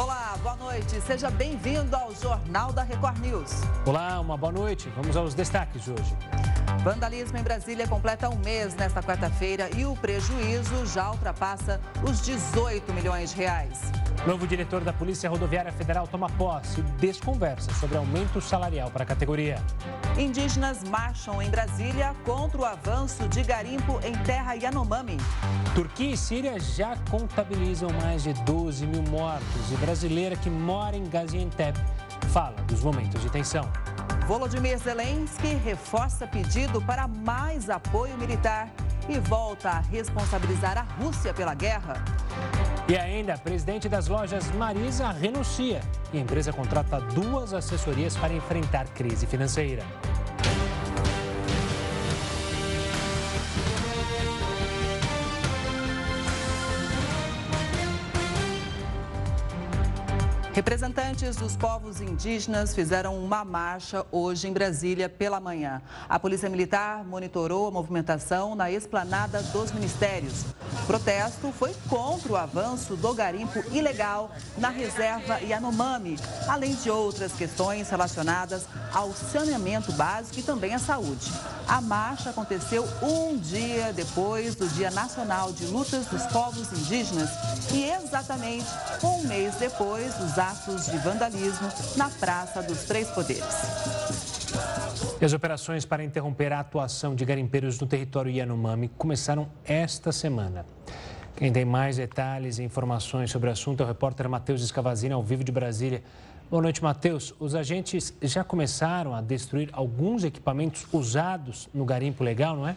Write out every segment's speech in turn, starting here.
Olá, boa noite. Seja bem-vindo ao Jornal da Record News. Olá, uma boa noite. Vamos aos destaques de hoje. Vandalismo em Brasília completa um mês nesta quarta-feira e o prejuízo já ultrapassa os 18 milhões de reais. Novo diretor da Polícia Rodoviária Federal toma posse e desconversa sobre aumento salarial para a categoria. Indígenas marcham em Brasília contra o avanço de garimpo em terra Yanomami. Turquia e Síria já contabilizam mais de 12 mil mortos e brasileira que mora em Gaziantep fala dos momentos de tensão. Volodymyr Zelensky reforça pedido para mais apoio militar e volta a responsabilizar a Rússia pela guerra. E ainda, presidente das lojas Marisa renuncia e a empresa contrata duas assessorias para enfrentar crise financeira. Representantes dos povos indígenas fizeram uma marcha hoje em Brasília pela manhã. A Polícia Militar monitorou a movimentação na esplanada dos ministérios. O protesto foi contra o avanço do garimpo ilegal na reserva Yanomami, além de outras questões relacionadas ao saneamento básico e também à saúde. A marcha aconteceu um dia depois do Dia Nacional de Lutas dos Povos Indígenas e exatamente um mês depois dos atos de vandalismo na Praça dos Três Poderes. E as operações para interromper a atuação de garimpeiros no território Yanomami começaram esta semana. Quem tem mais detalhes e informações sobre o assunto é o repórter Matheus Escavazini, ao vivo de Brasília. Boa noite, Matheus. Os agentes já começaram a destruir alguns equipamentos usados no garimpo legal, não é?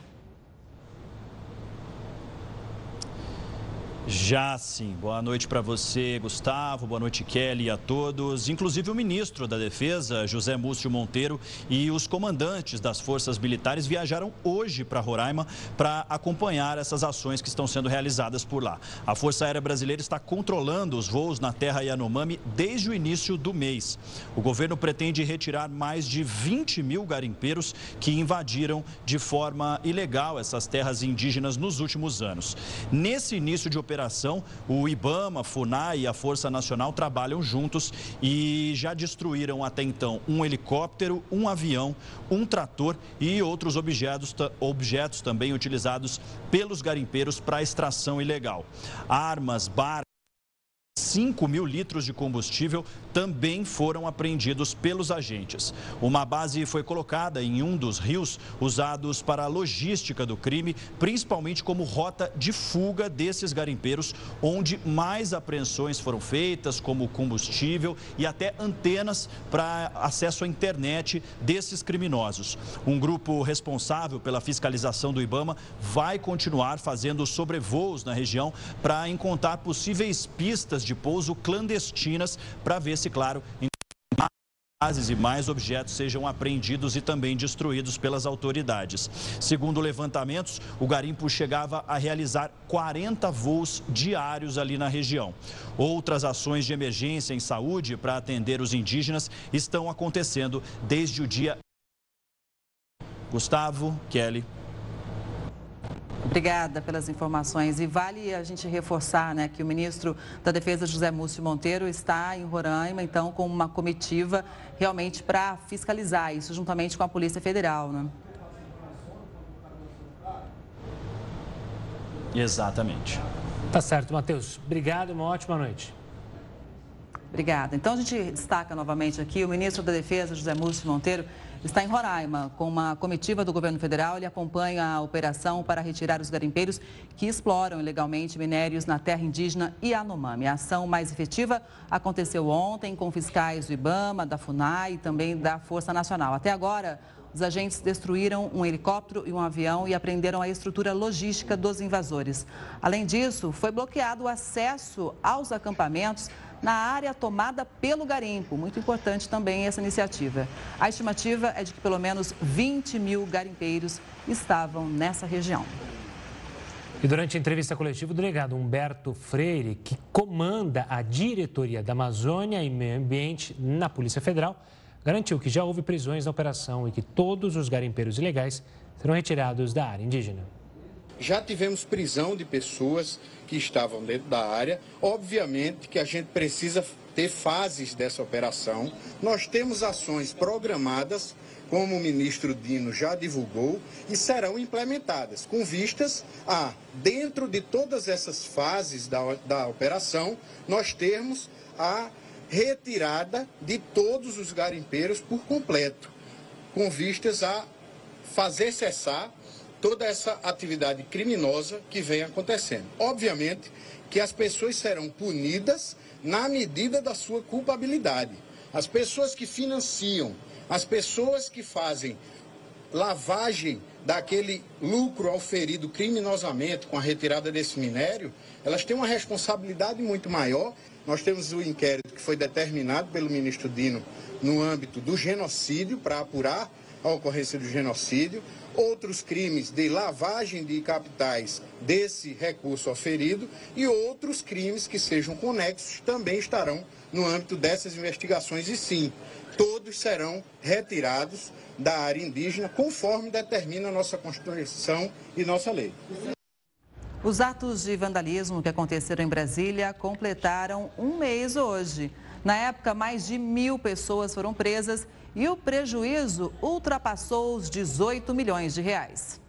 Já sim. Boa noite para você, Gustavo. Boa noite, Kelly, e a todos. Inclusive o ministro da Defesa, José Múcio Monteiro, e os comandantes das forças militares viajaram hoje para Roraima para acompanhar essas ações que estão sendo realizadas por lá. A Força Aérea Brasileira está controlando os voos na terra Yanomami desde o início do mês. O governo pretende retirar mais de 20 mil garimpeiros que invadiram de forma ilegal essas terras indígenas nos últimos anos. Nesse início de operação, operação, o IBAMA, FUNAI e a Força Nacional trabalham juntos e já destruíram até então um helicóptero, um avião, um trator e outros objetos, objetos também utilizados pelos garimpeiros para extração ilegal. Armas, barcos. 5 mil litros de combustível também foram apreendidos pelos agentes. Uma base foi colocada em um dos rios usados para a logística do crime, principalmente como rota de fuga desses garimpeiros, onde mais apreensões foram feitas, como combustível e até antenas para acesso à internet desses criminosos. Um grupo responsável pela fiscalização do Ibama vai continuar fazendo sobrevoos na região para encontrar possíveis pistas de pouso clandestinas para ver se, claro, bases e mais objetos sejam apreendidos e também destruídos pelas autoridades. Segundo levantamentos, o garimpo chegava a realizar 40 voos diários ali na região. Outras ações de emergência em saúde para atender os indígenas estão acontecendo desde o dia. Gustavo, Kelly. Obrigada pelas informações. E vale a gente reforçar né, que o ministro da Defesa, José Múcio Monteiro, está em Roraima, então, com uma comitiva realmente para fiscalizar isso, juntamente com a Polícia Federal. Né? Exatamente. Tá certo, Matheus. Obrigado e uma ótima noite. Obrigada. Então, a gente destaca novamente aqui o ministro da Defesa, José Múcio Monteiro, está em Roraima com uma comitiva do governo federal. Ele acompanha a operação para retirar os garimpeiros que exploram ilegalmente minérios na terra indígena Yanomami. A ação mais efetiva aconteceu ontem com fiscais do IBAMA, da FUNAI e também da Força Nacional. Até agora, os agentes destruíram um helicóptero e um avião e apreenderam a estrutura logística dos invasores. Além disso, foi bloqueado o acesso aos acampamentos na área tomada pelo garimpo. Muito importante também essa iniciativa. A estimativa é de que pelo menos 20 mil garimpeiros estavam nessa região. E durante a entrevista coletiva, o delegado Humberto Freire, que comanda a diretoria da Amazônia e Meio Ambiente na Polícia Federal, garantiu que já houve prisões na operação e que todos os garimpeiros ilegais serão retirados da área indígena. Já tivemos prisão de pessoas que estavam dentro da área. Obviamente que a gente precisa ter fases dessa operação. Nós temos ações programadas, como o ministro Dino já divulgou, e serão implementadas, com vistas a, dentro de todas essas fases da, da operação, nós termos a retirada de todos os garimpeiros por completo, com vistas a fazer cessar toda essa atividade criminosa que vem acontecendo. Obviamente que as pessoas serão punidas na medida da sua culpabilidade. As pessoas que financiam, as pessoas que fazem lavagem daquele lucro auferido criminosamente com a retirada desse minério, elas têm uma responsabilidade muito maior. Nós temos o inquérito que foi determinado pelo ministro Dino no âmbito do genocídio, para apurar a ocorrência do genocídio outros crimes de lavagem de capitais desse recurso oferido e outros crimes que sejam conexos também estarão no âmbito dessas investigações e sim, todos serão retirados da área indígena conforme determina nossa Constituição e nossa lei. Os atos de vandalismo que aconteceram em Brasília completaram um mês hoje. Na época, mais de mil pessoas foram presas e o prejuízo ultrapassou os 18 milhões de reais.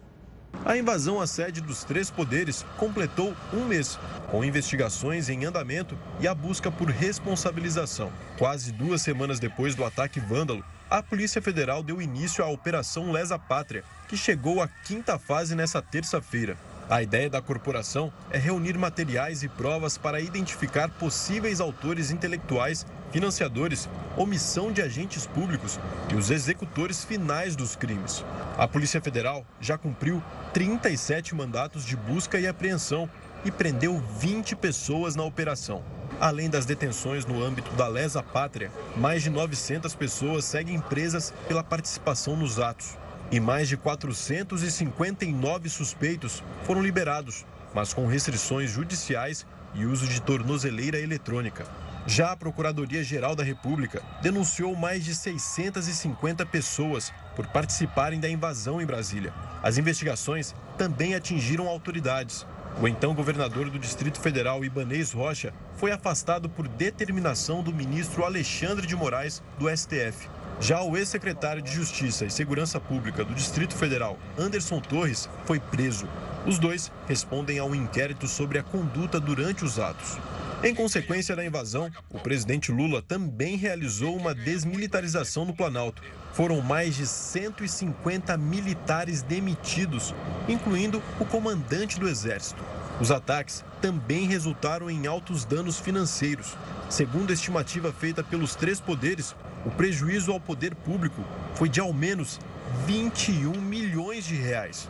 A invasão à sede dos três poderes completou um mês, com investigações em andamento e a busca por responsabilização. Quase duas semanas depois do ataque vândalo, a Polícia Federal deu início à Operação Lesa Pátria, que chegou à quinta fase nessa terça-feira. A ideia da corporação é reunir materiais e provas para identificar possíveis autores intelectuais, financiadores, omissão de agentes públicos e os executores finais dos crimes. A Polícia Federal já cumpriu 37 mandatos de busca e apreensão e prendeu 20 pessoas na operação. Além das detenções no âmbito da Lesa Pátria, mais de 900 pessoas seguem presas pela participação nos atos e mais de 459 suspeitos foram liberados, mas com restrições judiciais e uso de tornozeleira eletrônica. Já a Procuradoria-Geral da República denunciou mais de 650 pessoas por participarem da invasão em Brasília. As investigações também atingiram autoridades. O então governador do Distrito Federal, Ibanês Rocha, foi afastado por determinação do ministro Alexandre de Moraes, do STF. Já o ex-secretário de Justiça e Segurança Pública do Distrito Federal, Anderson Torres, foi preso. Os dois respondem a um inquérito sobre a conduta durante os atos. Em consequência da invasão, o presidente Lula também realizou uma desmilitarização no Planalto. Foram mais de 150 militares demitidos, incluindo o comandante do Exército. Os ataques também resultaram em altos danos financeiros. Segundo a estimativa feita pelos três poderes, o prejuízo ao poder público foi de ao menos 21 milhões de reais.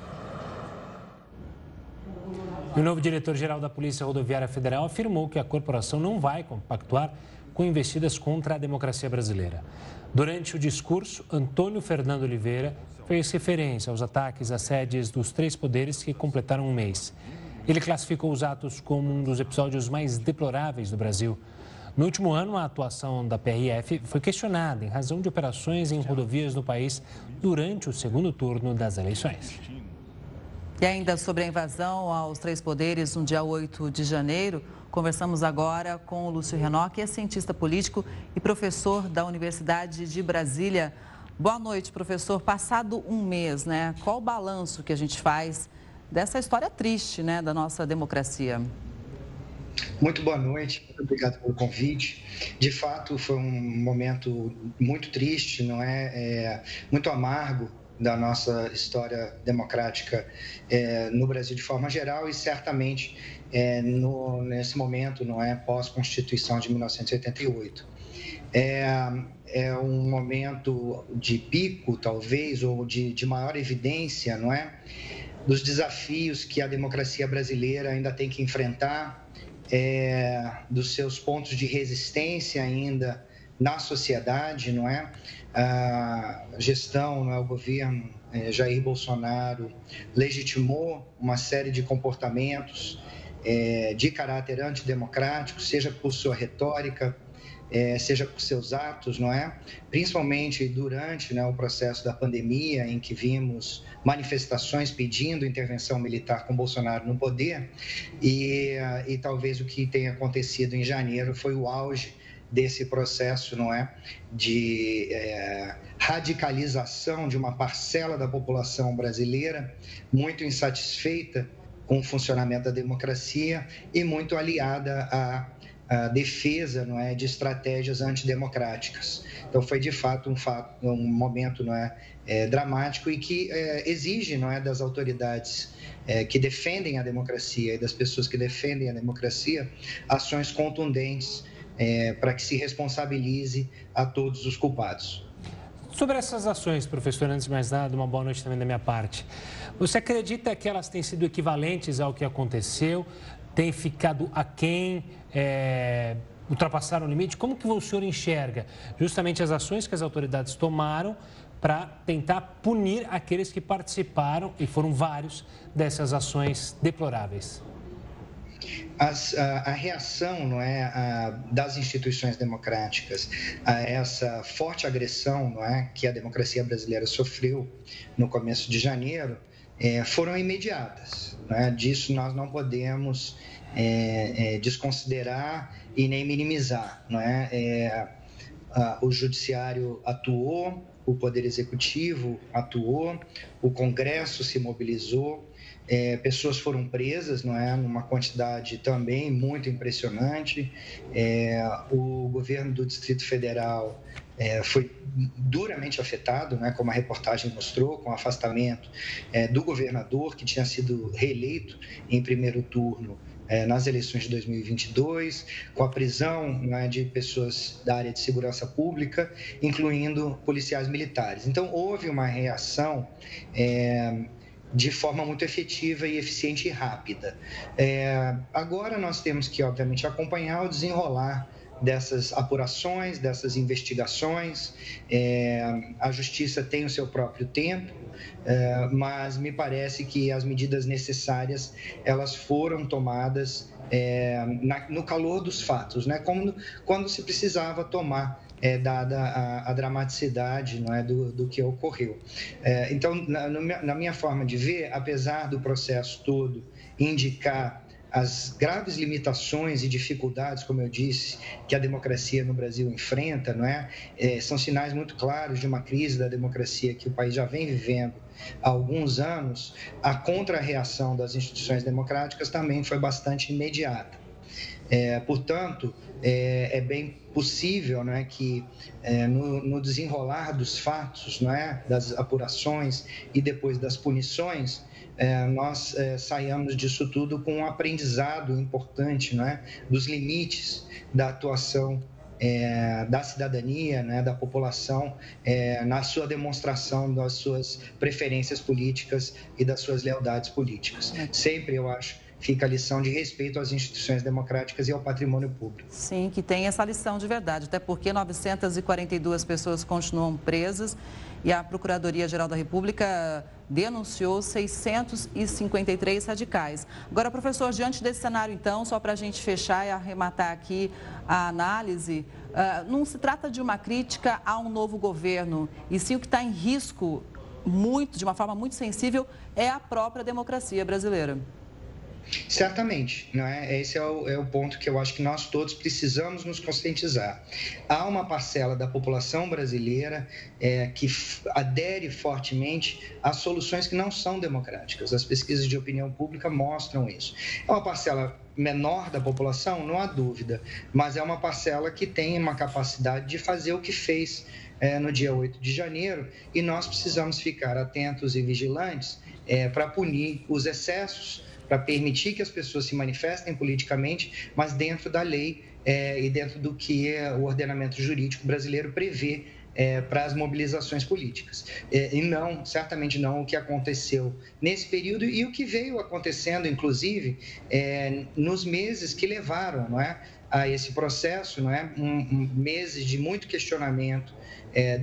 O novo diretor-geral da Polícia Rodoviária Federal afirmou que a corporação não vai compactuar com investidas contra a democracia brasileira. Durante o discurso, Antônio Fernando Oliveira fez referência aos ataques às sedes dos três poderes que completaram um mês. Ele classificou os atos como um dos episódios mais deploráveis do Brasil. No último ano, a atuação da PRF foi questionada em razão de operações em rodovias no país durante o segundo turno das eleições. E ainda sobre a invasão aos três poderes no dia 8 de janeiro, conversamos agora com o Lúcio Renó, que é cientista político e professor da Universidade de Brasília. Boa noite, professor. Passado um mês, né? Qual o balanço que a gente faz dessa história triste, né, da nossa democracia? Muito boa noite, muito obrigado pelo convite. De fato, foi um momento muito triste, não é? é muito amargo da nossa história democrática é, no Brasil de forma geral e certamente é, no, nesse momento, não é? Pós-Constituição de 1988. É, é um momento de pico, talvez, ou de, de maior evidência, não é? Dos desafios que a democracia brasileira ainda tem que enfrentar é, dos seus pontos de resistência ainda na sociedade, não é? A gestão, não é? o governo é, Jair Bolsonaro legitimou uma série de comportamentos é, de caráter antidemocrático, seja por sua retórica, é, seja por seus atos, não é? Principalmente durante né, o processo da pandemia, em que vimos manifestações pedindo intervenção militar com Bolsonaro no poder, e, e talvez o que tenha acontecido em janeiro foi o auge desse processo, não é, de é, radicalização de uma parcela da população brasileira muito insatisfeita com o funcionamento da democracia e muito aliada à, à defesa, não é, de estratégias antidemocráticas. Então foi de fato um, fato, um momento, não é, é dramático e que é, exige, não é, das autoridades é, que defendem a democracia e das pessoas que defendem a democracia ações contundentes é, para que se responsabilize a todos os culpados. Sobre essas ações, professor, antes de mais nada, uma boa noite também da minha parte. Você acredita que elas têm sido equivalentes ao que aconteceu? Tem ficado aquém? É, ultrapassaram o limite? Como que o senhor enxerga justamente as ações que as autoridades tomaram para tentar punir aqueles que participaram, e foram vários, dessas ações deploráveis? As, a, a, reação não é, a, das instituições democráticas a essa forte agressão não é, que a democracia brasileira sofreu no começo de janeiro é, foram imediatas. Né? Disso nós não podemos é, é, desconsiderar e nem minimizar. Não é? é a, o judiciário atuou, o poder executivo atuou, o Congresso se mobilizou é, pessoas foram presas, não é, numa quantidade também muito impressionante. É, o governo do Distrito Federal é, foi duramente afetado, né, como a reportagem mostrou, com o afastamento é, do governador que tinha sido reeleito em primeiro turno é, nas eleições de 2022, com a prisão né, de pessoas da área de segurança pública, incluindo policiais militares. Então, houve uma reação é, de forma muito efetiva e eficiente e rápida. É, agora nós temos que, obviamente, acompanhar o desenrolar dessas apurações, dessas investigações. É, a justiça tem o seu próprio tempo, é, mas me parece que as medidas necessárias elas foram tomadas é, na, no calor dos fatos, né? Como quando se precisava tomar é, dada a, a, dramaticidade não é, do, do que ocorreu. É, então, na, na minha forma de ver, apesar do processo todo indicar as graves limitações e dificuldades, como eu disse, que a democracia no Brasil enfrenta, não é? é? São sinais muito claros de uma crise da democracia que o país já vem vivendo há alguns anos. A contra-reação das instituições democráticas também foi bastante imediata. É, portanto, é, é, bem possível né, que é, no, no, desenrolar dos fatos, é, das apurações e depois das punições, é, nós é, saiamos disso tudo com um aprendizado importante é, dos limites da atuação é, da cidadania, né, da população, é, na sua demonstração das suas preferências políticas e das suas lealdades políticas. Sempre, eu acho, fica a lição de respeito às instituições democráticas e ao patrimônio público. Sim, que tem essa lição de verdade, até porque 942 pessoas continuam presas e a Procuradoria-Geral da República denunciou 653 radicais. Agora, professor, diante desse cenário, então, só para a gente fechar e arrematar aqui a análise, uh, não se trata de uma crítica a um novo governo, e sim o que está em risco muito, de uma forma muito sensível, é a própria democracia brasileira. Certamente, não é? Esse é o, é o ponto que eu acho que nós todos precisamos nos conscientizar. Há uma parcela da população brasileira é, que adere fortemente a soluções que não são democráticas. As pesquisas de opinião pública mostram isso. É uma parcela menor da população, não há dúvida, mas é uma parcela que tem uma capacidade de fazer o que fez é, no dia 8 de janeiro e nós precisamos ficar atentos e vigilantes é, para punir os excessos para permitir que as pessoas se manifestem politicamente, mas dentro da lei é, e dentro do que o ordenamento jurídico brasileiro prevê é, para as mobilizações políticas. É, e não, certamente não, o que aconteceu nesse período e o que veio acontecendo, inclusive, é, nos meses que levaram não é, a esse processo, não é, um, um, meses de muito questionamento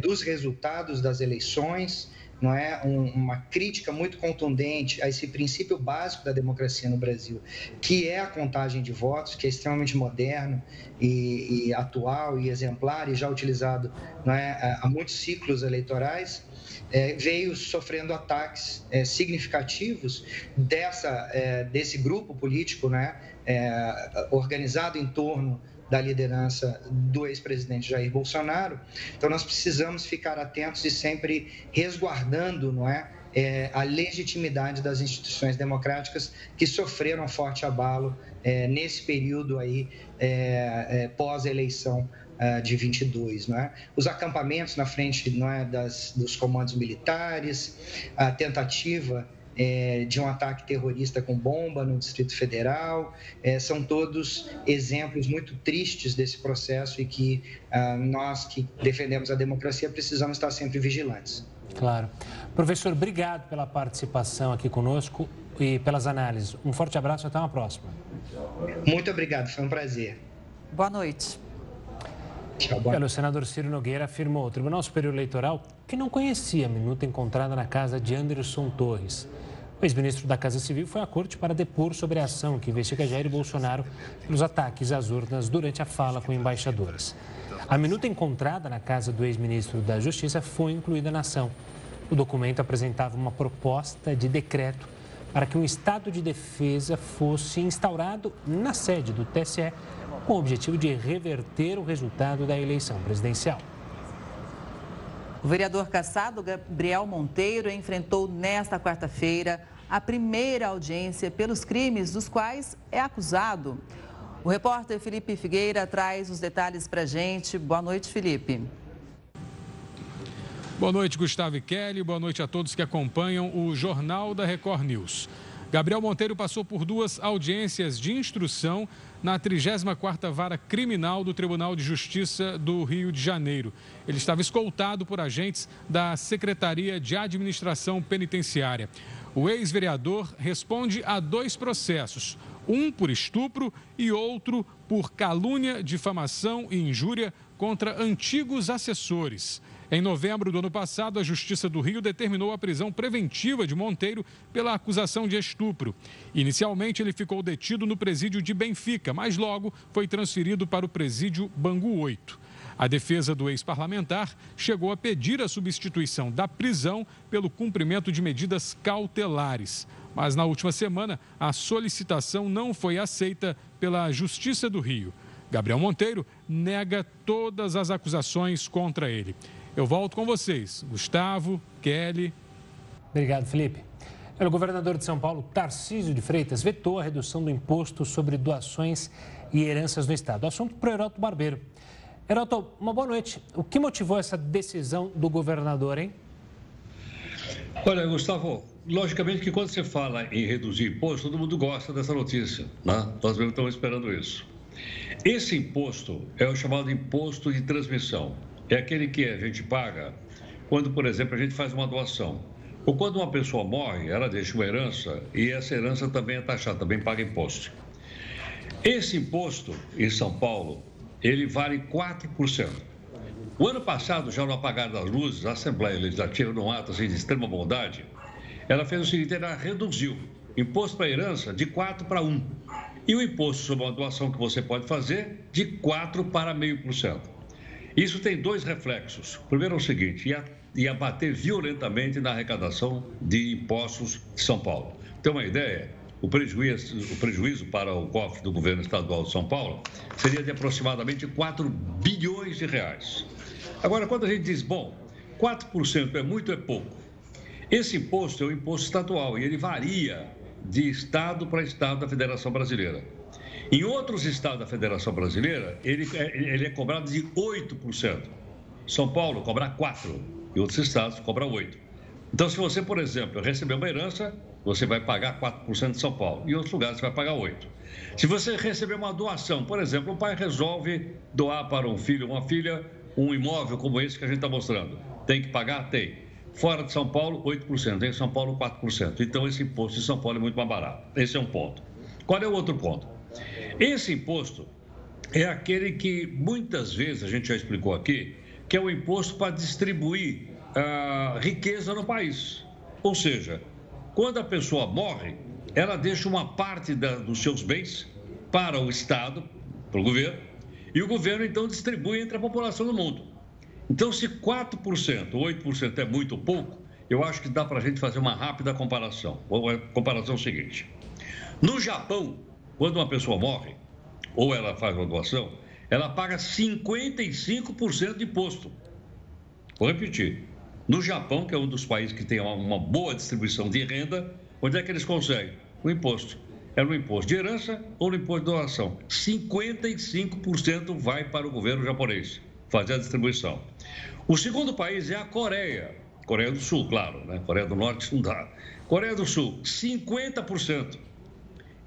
dos resultados das eleições, não é um, uma crítica muito contundente a esse princípio básico da democracia no Brasil, que é a contagem de votos, que é extremamente moderno e, e atual e exemplar e já utilizado não é, há muitos ciclos eleitorais. É, veio sofrendo ataques é, significativos dessa, é, desse grupo político, né, organizado em torno da liderança do ex-presidente Jair Bolsonaro. Então, nós precisamos ficar atentos e sempre resguardando, não é? É, a legitimidade das instituições democráticas que sofreram forte abalo é, nesse período aí é, é pós-eleição é, de 22, não é? Os acampamentos na frente, não é, das, dos comandos militares, a tentativa é, de um ataque terrorista com bomba no Distrito Federal. É, são todos exemplos muito tristes desse processo e que ah, nós que defendemos a democracia precisamos estar sempre vigilantes. Claro. Professor, obrigado pela participação aqui conosco e pelas análises. Um forte abraço e até uma próxima. Muito obrigado, foi um prazer. Boa noite. Boa... O senador Ciro Nogueira afirmou ao Tribunal Superior Eleitoral que não conhecia a minuta encontrada na casa de Anderson Torres. O ex-ministro da Casa Civil foi à corte para depor sobre a ação que investiga Jair Bolsonaro pelos ataques às urnas durante a fala com embaixadores. A minuta encontrada na casa do ex-ministro da Justiça foi incluída na ação. O documento apresentava uma proposta de decreto para que um estado de defesa fosse instaurado na sede do TSE com o objetivo de reverter o resultado da eleição presidencial. O vereador caçado Gabriel Monteiro enfrentou nesta quarta-feira a primeira audiência pelos crimes dos quais é acusado. O repórter Felipe Figueira traz os detalhes para a gente. Boa noite, Felipe. Boa noite, Gustavo e Kelly. Boa noite a todos que acompanham o Jornal da Record News. Gabriel Monteiro passou por duas audiências de instrução na 34ª Vara Criminal do Tribunal de Justiça do Rio de Janeiro. Ele estava escoltado por agentes da Secretaria de Administração Penitenciária. O ex-vereador responde a dois processos, um por estupro e outro por calúnia, difamação e injúria contra antigos assessores. Em novembro do ano passado, a Justiça do Rio determinou a prisão preventiva de Monteiro pela acusação de estupro. Inicialmente, ele ficou detido no presídio de Benfica, mas logo foi transferido para o presídio Bangu 8. A defesa do ex-parlamentar chegou a pedir a substituição da prisão pelo cumprimento de medidas cautelares. Mas na última semana, a solicitação não foi aceita pela Justiça do Rio. Gabriel Monteiro nega todas as acusações contra ele. Eu volto com vocês, Gustavo, Kelly. Obrigado, Felipe. O governador de São Paulo, Tarcísio de Freitas, vetou a redução do imposto sobre doações e heranças no Estado. Assunto para o Heroto Barbeiro. Heroto, uma boa noite. O que motivou essa decisão do governador, hein? Olha, Gustavo, logicamente que quando você fala em reduzir imposto, todo mundo gosta dessa notícia, né? Nós mesmo estamos esperando isso. Esse imposto é o chamado imposto de transmissão. É aquele que a gente paga quando, por exemplo, a gente faz uma doação. Ou quando uma pessoa morre, ela deixa uma herança e essa herança também é taxada, também paga imposto. Esse imposto em São Paulo ele vale 4%. O ano passado, já no apagar das luzes, a Assembleia Legislativa, num ato assim, de extrema bondade, ela fez o seguinte, ela reduziu imposto para herança de 4 para 1 e o imposto sobre uma doação que você pode fazer de 4 para 0,5%. Isso tem dois reflexos. Primeiro é o seguinte, ia, ia bater violentamente na arrecadação de impostos de São Paulo. Tem uma ideia? o prejuízo, o prejuízo para o cofre do governo estadual de São Paulo seria de aproximadamente 4 bilhões de reais. Agora, quando a gente diz, bom, 4% é muito ou é pouco? Esse imposto é um imposto estadual e ele varia de estado para estado da Federação Brasileira. Em outros estados da Federação Brasileira, ele é, ele é cobrado de 8%. São Paulo cobra 4%, e outros estados cobra 8%. Então, se você, por exemplo, receber uma herança, você vai pagar 4% de São Paulo. Em outros lugares, você vai pagar 8%. Se você receber uma doação, por exemplo, o pai resolve doar para um filho ou uma filha um imóvel como esse que a gente está mostrando. Tem que pagar? Tem. Fora de São Paulo, 8%. Em São Paulo, 4%. Então, esse imposto em São Paulo é muito mais barato. Esse é um ponto. Qual é o outro ponto? Esse imposto é aquele que muitas vezes a gente já explicou aqui, que é o imposto para distribuir uh, riqueza no país. Ou seja, quando a pessoa morre, ela deixa uma parte da, dos seus bens para o Estado, para o governo, e o governo então distribui entre a população do mundo. Então, se 4%, 8% é muito pouco, eu acho que dá para a gente fazer uma rápida comparação. A comparação é seguinte: no Japão, quando uma pessoa morre, ou ela faz uma doação, ela paga 55% de imposto. Vou repetir. No Japão, que é um dos países que tem uma boa distribuição de renda, onde é que eles conseguem? O imposto. É no imposto de herança ou no imposto de doação. 55% vai para o governo japonês fazer a distribuição. O segundo país é a Coreia. Coreia do Sul, claro, né? Coreia do Norte não dá. Coreia do Sul, 50%.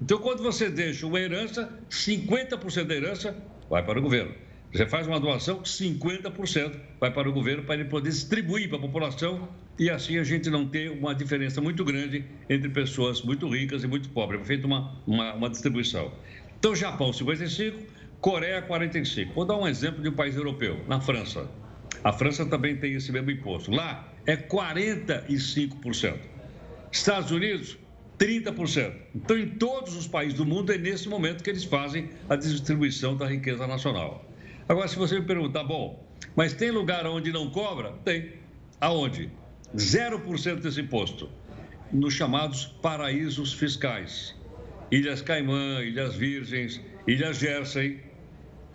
Então, quando você deixa uma herança, 50% da herança vai para o governo. Você faz uma doação, 50% vai para o governo para ele poder distribuir para a população e assim a gente não ter uma diferença muito grande entre pessoas muito ricas e muito pobres. É feita uma, uma, uma distribuição. Então, Japão, 55%, Coreia, 45%. Vou dar um exemplo de um país europeu, na França. A França também tem esse mesmo imposto. Lá é 45%. Estados Unidos, 30%. Então, em todos os países do mundo, é nesse momento que eles fazem a distribuição da riqueza nacional. Agora, se você me perguntar, bom, mas tem lugar onde não cobra? Tem. Aonde? 0% desse imposto. Nos chamados paraísos fiscais. Ilhas Caimã, Ilhas Virgens, Ilhas Jersey.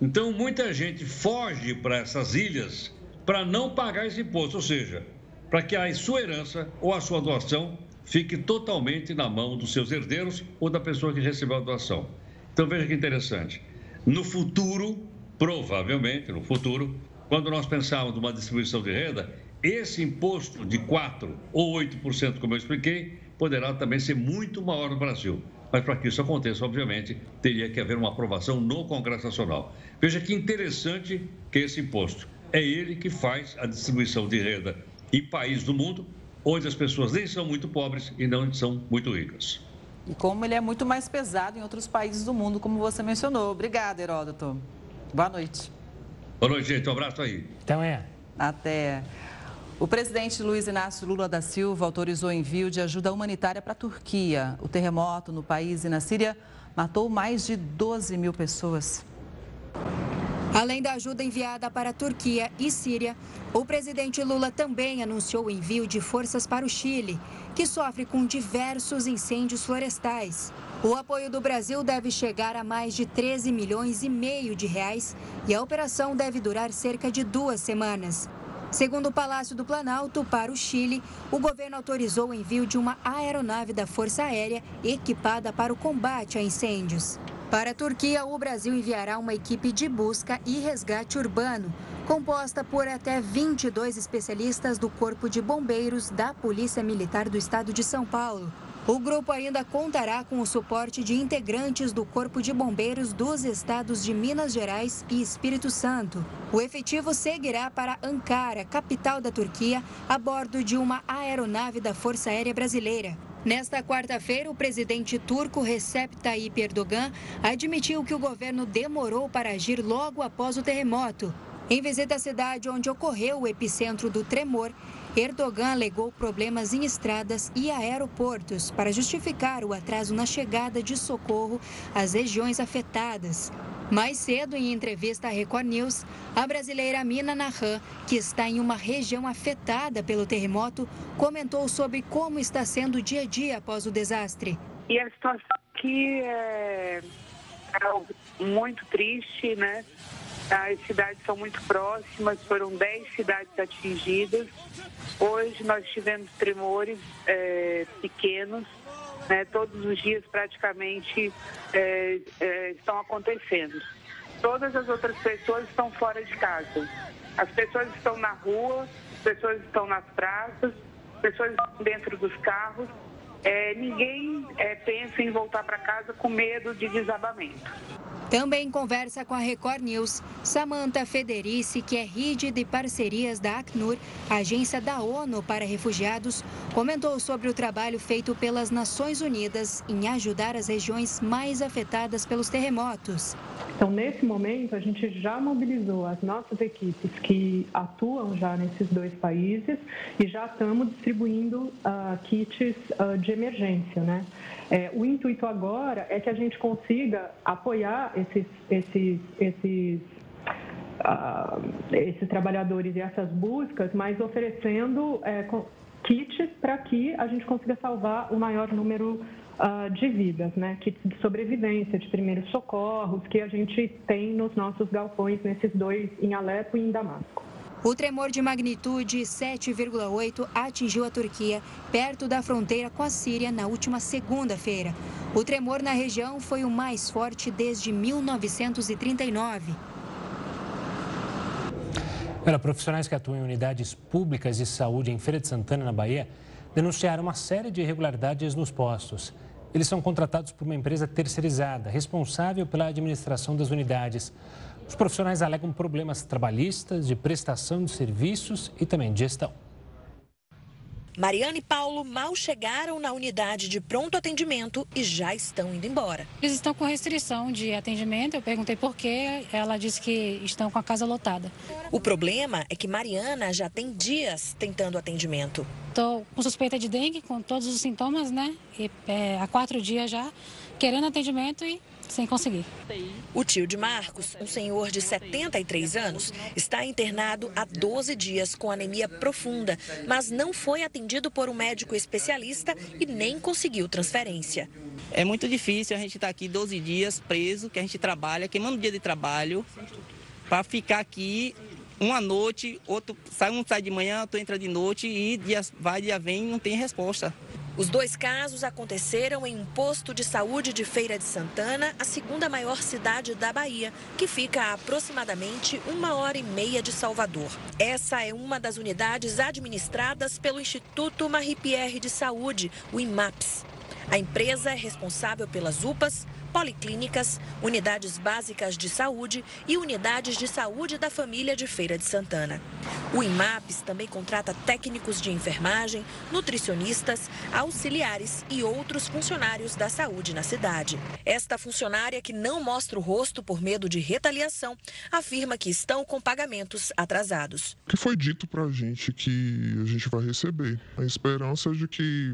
Então, muita gente foge para essas ilhas para não pagar esse imposto, ou seja, para que a sua herança ou a sua doação fique totalmente na mão dos seus herdeiros ou da pessoa que recebeu a doação. Então veja que interessante. No futuro, provavelmente, no futuro, quando nós pensarmos numa distribuição de renda, esse imposto de 4% ou 8%, como eu expliquei, poderá também ser muito maior no Brasil. Mas para que isso aconteça, obviamente, teria que haver uma aprovação no Congresso Nacional. Veja que interessante que esse imposto é ele que faz a distribuição de renda em países do mundo onde as pessoas nem são muito pobres e não são muito ricas. E como ele é muito mais pesado em outros países do mundo, como você mencionou. Obrigada, Heródoto. Boa noite. Boa noite, gente. Um abraço aí. Até amanhã. Até. O presidente Luiz Inácio Lula da Silva autorizou o envio de ajuda humanitária para a Turquia. O terremoto no país e na Síria matou mais de 12 mil pessoas. Além da ajuda enviada para a Turquia e Síria, o presidente Lula também anunciou o envio de forças para o Chile, que sofre com diversos incêndios florestais. O apoio do Brasil deve chegar a mais de 13 milhões e meio de reais e a operação deve durar cerca de duas semanas. Segundo o Palácio do Planalto, para o Chile, o governo autorizou o envio de uma aeronave da Força Aérea equipada para o combate a incêndios. Para a Turquia, o Brasil enviará uma equipe de busca e resgate urbano, composta por até 22 especialistas do Corpo de Bombeiros da Polícia Militar do Estado de São Paulo. O grupo ainda contará com o suporte de integrantes do Corpo de Bombeiros dos estados de Minas Gerais e Espírito Santo. O efetivo seguirá para Ankara, capital da Turquia, a bordo de uma aeronave da Força Aérea Brasileira. Nesta quarta-feira, o presidente turco Recep Tayyip Erdogan admitiu que o governo demorou para agir logo após o terremoto. Em visita à cidade onde ocorreu o epicentro do tremor, Erdogan alegou problemas em estradas e aeroportos para justificar o atraso na chegada de socorro às regiões afetadas. Mais cedo, em entrevista à Record News, a brasileira Mina Nahan, que está em uma região afetada pelo terremoto, comentou sobre como está sendo o dia a dia após o desastre. E a situação aqui é, é muito triste, né? As cidades são muito próximas, foram 10 cidades atingidas. Hoje nós tivemos tremores é, pequenos, né, todos os dias praticamente é, é, estão acontecendo. Todas as outras pessoas estão fora de casa. As pessoas estão na rua, as pessoas estão nas praças, as pessoas estão dentro dos carros. É, ninguém é, pensa em voltar para casa com medo de desabamento. Também conversa com a Record News, Samantha Federici, que é RID de parcerias da Acnur, agência da ONU para refugiados, comentou sobre o trabalho feito pelas Nações Unidas em ajudar as regiões mais afetadas pelos terremotos. Então, nesse momento, a gente já mobilizou as nossas equipes que atuam já nesses dois países e já estamos distribuindo uh, kits uh, de emergência, né? É, o intuito agora é que a gente consiga apoiar esses, esses, esses uh, esses trabalhadores e essas buscas, mas oferecendo é, kits para que a gente consiga salvar o maior número uh, de vidas, né? Kits de sobrevivência, de primeiros socorros, que a gente tem nos nossos galpões, nesses dois, em Alepo e em Damasco. O tremor de magnitude 7,8 atingiu a Turquia, perto da fronteira com a Síria, na última segunda-feira. O tremor na região foi o mais forte desde 1939. Olha, profissionais que atuam em unidades públicas de saúde em Feira de Santana, na Bahia, denunciaram uma série de irregularidades nos postos. Eles são contratados por uma empresa terceirizada, responsável pela administração das unidades. Os profissionais alegam problemas trabalhistas, de prestação de serviços e também de gestão. Mariana e Paulo mal chegaram na unidade de pronto atendimento e já estão indo embora. Eles estão com restrição de atendimento. Eu perguntei por quê. Ela disse que estão com a casa lotada. O problema é que Mariana já tem dias tentando atendimento. Estou com suspeita de dengue, com todos os sintomas, né? E, é, há quatro dias já, querendo atendimento e sem conseguir. O tio de Marcos, um senhor de 73 anos, está internado há 12 dias com anemia profunda, mas não foi atendido por um médico especialista e nem conseguiu transferência. É muito difícil a gente estar tá aqui 12 dias preso, que a gente trabalha, queimando dia de trabalho, para ficar aqui uma noite, outro sai um sai de manhã, outro entra de noite e dia vai, dia vem, não tem resposta. Os dois casos aconteceram em um posto de saúde de Feira de Santana, a segunda maior cidade da Bahia, que fica a aproximadamente uma hora e meia de Salvador. Essa é uma das unidades administradas pelo Instituto Marie Pierre de Saúde, o IMAPS. A empresa é responsável pelas UPAs, policlínicas, unidades básicas de saúde e unidades de saúde da família de Feira de Santana. O IMAPS também contrata técnicos de enfermagem, nutricionistas, auxiliares e outros funcionários da saúde na cidade. Esta funcionária, que não mostra o rosto por medo de retaliação, afirma que estão com pagamentos atrasados. O que foi dito para a gente que a gente vai receber? A esperança de que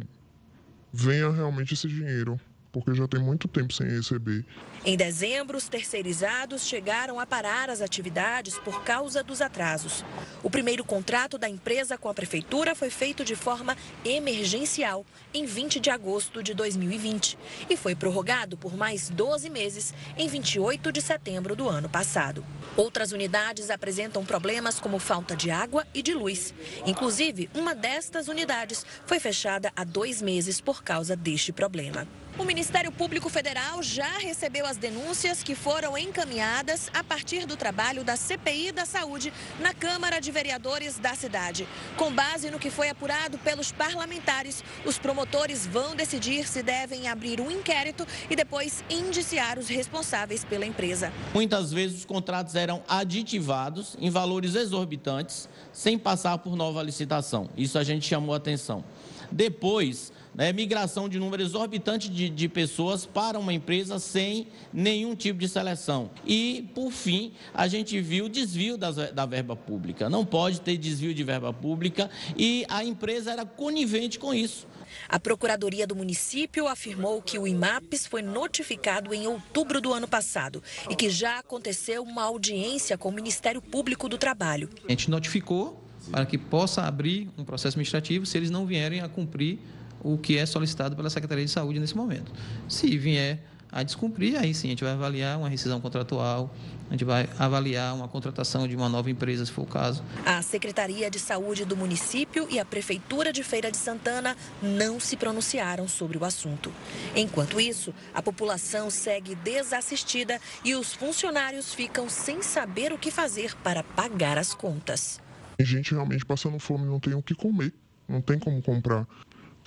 venha realmente esse dinheiro porque já tem muito tempo sem receber. Em dezembro, os terceirizados chegaram a parar as atividades por causa dos atrasos. O primeiro contrato da empresa com a prefeitura foi feito de forma emergencial, em 20 de agosto de 2020, e foi prorrogado por mais 12 meses, em 28 de setembro do ano passado. Outras unidades apresentam problemas como falta de água e de luz. Inclusive, uma destas unidades foi fechada há dois meses por causa deste problema. O Ministério Público Federal já recebeu as denúncias que foram encaminhadas a partir do trabalho da CPI da Saúde na Câmara de Vereadores da cidade. Com base no que foi apurado pelos parlamentares, os promotores vão decidir se devem abrir um inquérito e depois indiciar os responsáveis pela empresa. Muitas vezes os contratos eram aditivados em valores exorbitantes, sem passar por nova licitação. Isso a gente chamou a atenção. Depois, né, migração de número exorbitante de, de pessoas para uma empresa sem nenhum tipo de seleção. E, por fim, a gente viu desvio das, da verba pública. Não pode ter desvio de verba pública e a empresa era conivente com isso. A Procuradoria do município afirmou que o IMAPS foi notificado em outubro do ano passado e que já aconteceu uma audiência com o Ministério Público do Trabalho. A gente notificou para que possa abrir um processo administrativo se eles não vierem a cumprir o que é solicitado pela Secretaria de Saúde nesse momento. Se vier a descumprir, aí sim a gente vai avaliar uma rescisão contratual, a gente vai avaliar uma contratação de uma nova empresa, se for o caso. A Secretaria de Saúde do município e a Prefeitura de Feira de Santana não se pronunciaram sobre o assunto. Enquanto isso, a população segue desassistida e os funcionários ficam sem saber o que fazer para pagar as contas. Tem gente realmente passando fome, não tem o que comer, não tem como comprar.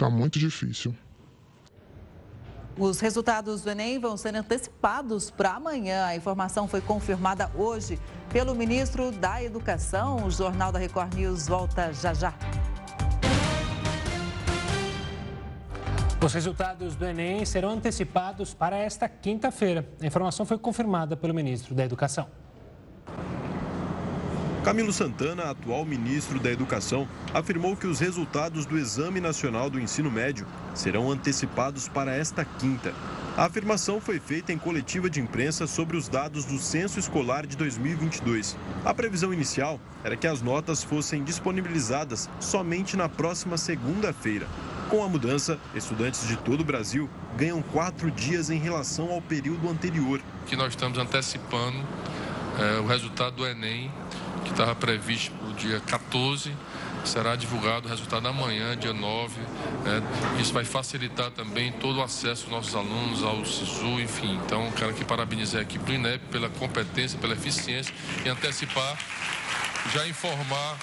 Está muito difícil. Os resultados do Enem vão ser antecipados para amanhã. A informação foi confirmada hoje pelo ministro da Educação. O Jornal da Record News volta já já. Os resultados do Enem serão antecipados para esta quinta-feira. A informação foi confirmada pelo ministro da Educação. Camilo Santana, atual ministro da Educação, afirmou que os resultados do Exame Nacional do Ensino Médio serão antecipados para esta quinta. A afirmação foi feita em coletiva de imprensa sobre os dados do censo escolar de 2022. A previsão inicial era que as notas fossem disponibilizadas somente na próxima segunda-feira. Com a mudança, estudantes de todo o Brasil ganham quatro dias em relação ao período anterior. Que nós estamos antecipando é, o resultado do Enem que estava previsto para o dia 14, será divulgado o resultado amanhã, dia 9. Né? Isso vai facilitar também todo o acesso dos nossos alunos ao SISU, enfim. Então, quero aqui parabenizar a equipe do INEP pela competência, pela eficiência e antecipar, já informar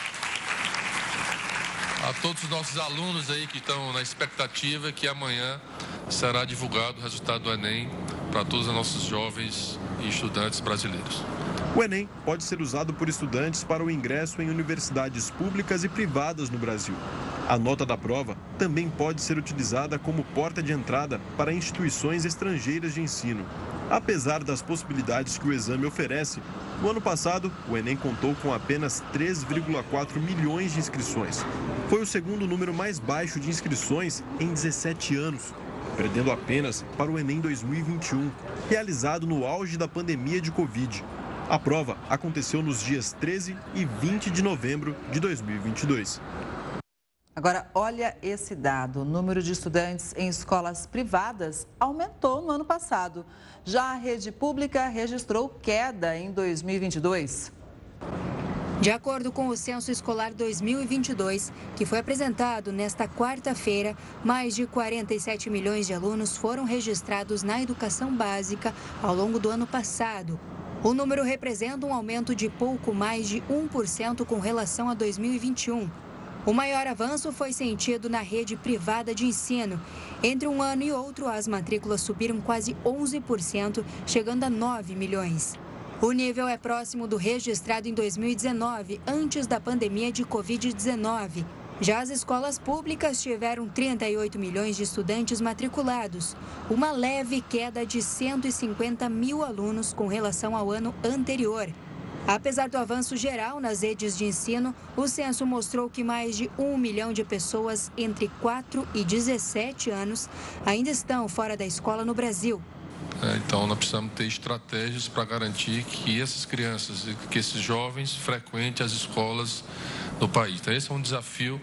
a todos os nossos alunos aí que estão na expectativa que amanhã será divulgado o resultado do Enem para todos os nossos jovens e estudantes brasileiros. O Enem pode ser usado por estudantes para o ingresso em universidades públicas e privadas no Brasil. A nota da prova também pode ser utilizada como porta de entrada para instituições estrangeiras de ensino. Apesar das possibilidades que o exame oferece, no ano passado, o Enem contou com apenas 3,4 milhões de inscrições. Foi o segundo número mais baixo de inscrições em 17 anos, perdendo apenas para o Enem 2021, realizado no auge da pandemia de Covid. A prova aconteceu nos dias 13 e 20 de novembro de 2022. Agora, olha esse dado: o número de estudantes em escolas privadas aumentou no ano passado. Já a rede pública registrou queda em 2022. De acordo com o Censo Escolar 2022, que foi apresentado nesta quarta-feira, mais de 47 milhões de alunos foram registrados na educação básica ao longo do ano passado, o número representa um aumento de pouco mais de 1% com relação a 2021. O maior avanço foi sentido na rede privada de ensino. Entre um ano e outro, as matrículas subiram quase 11%, chegando a 9 milhões. O nível é próximo do registrado em 2019, antes da pandemia de Covid-19. Já as escolas públicas tiveram 38 milhões de estudantes matriculados, uma leve queda de 150 mil alunos com relação ao ano anterior. Apesar do avanço geral nas redes de ensino, o censo mostrou que mais de um milhão de pessoas entre 4 e 17 anos ainda estão fora da escola no Brasil. É, então, nós precisamos ter estratégias para garantir que essas crianças, que esses jovens frequentem as escolas do país. Então, esse é um desafio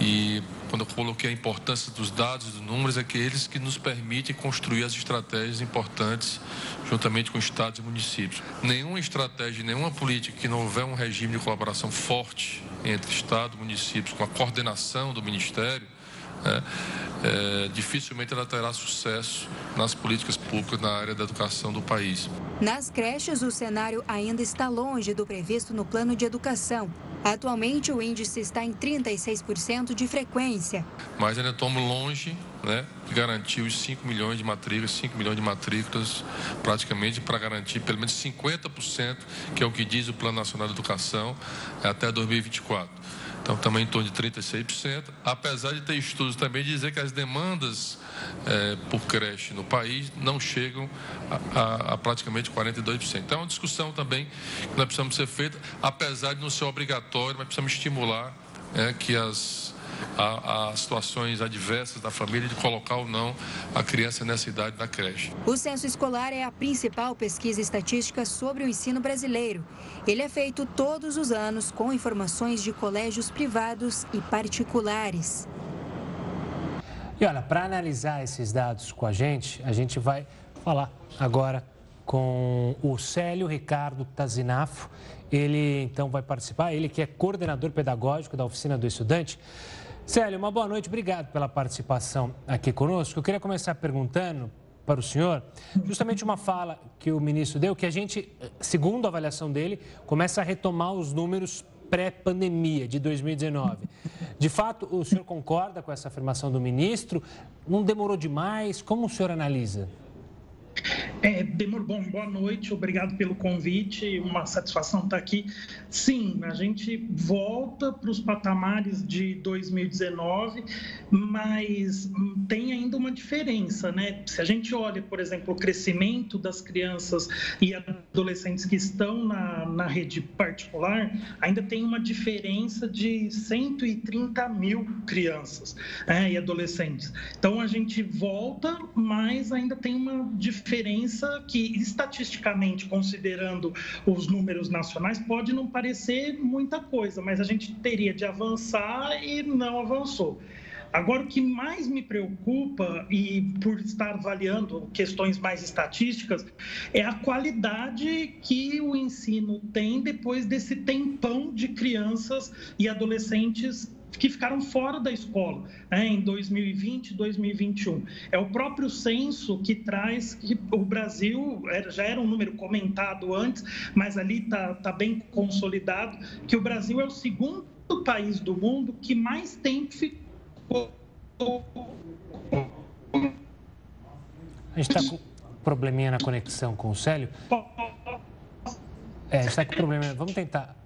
e quando eu coloquei a importância dos dados e dos números, é que eles que nos permitem construir as estratégias importantes juntamente com estados e municípios. Nenhuma estratégia, nenhuma política que não houver um regime de colaboração forte entre Estado municípios, com a coordenação do Ministério, é, é, dificilmente ela terá sucesso nas políticas públicas na área da educação do país. Nas creches, o cenário ainda está longe do previsto no plano de educação. Atualmente, o índice está em 36% de frequência. Mas ainda estamos longe né, de garantir os 5 milhões de matrículas, 5 milhões de matrículas, praticamente para garantir pelo menos 50%, que é o que diz o Plano Nacional de Educação, até 2024. Então, também em torno de 36%, apesar de ter estudos também dizer que as demandas é, por creche no país não chegam a, a, a, praticamente 42%. Então, é uma discussão também que nós precisamos ser feita, apesar de não ser obrigatório, mas precisamos estimular é, que as a, a, situações adversas da família de colocar ou não a criança nessa idade da creche. O censo escolar é a principal pesquisa estatística sobre o ensino brasileiro. Ele é feito todos os anos com informações de colégios privados e particulares. E olha, para analisar esses dados com a gente, a gente vai falar agora com o Célio Ricardo Tazinafo. Ele então vai participar, ele que é coordenador pedagógico da oficina do estudante. Célio, uma boa noite, obrigado pela participação aqui conosco. Eu queria começar perguntando para o senhor justamente uma fala que o ministro deu, que a gente, segundo a avaliação dele, começa a retomar os números pré-pandemia de 2019. De fato, o senhor concorda com essa afirmação do ministro? Não demorou demais? Como o senhor analisa? É, Demor, bom, boa noite, obrigado pelo convite, uma satisfação estar aqui. Sim, a gente volta para os patamares de 2019, mas tem ainda uma diferença, né? Se a gente olha, por exemplo, o crescimento das crianças e adolescentes que estão na, na rede particular, ainda tem uma diferença de 130 mil crianças né, e adolescentes. Então a gente volta, mas ainda tem uma diferença que, estatisticamente, considerando os números nacionais, pode não parecer muita coisa, mas a gente teria de avançar e não avançou. Agora, o que mais me preocupa, e por estar avaliando questões mais estatísticas, é a qualidade que o ensino tem depois desse tempão de crianças e adolescentes que ficaram fora da escola né, em 2020 2021. É o próprio censo que traz que o Brasil já era um número comentado antes, mas ali está tá bem consolidado que o Brasil é o segundo país do mundo que mais tempo ficou. A gente está com probleminha na conexão com o Célio. É, está com problema. Vamos tentar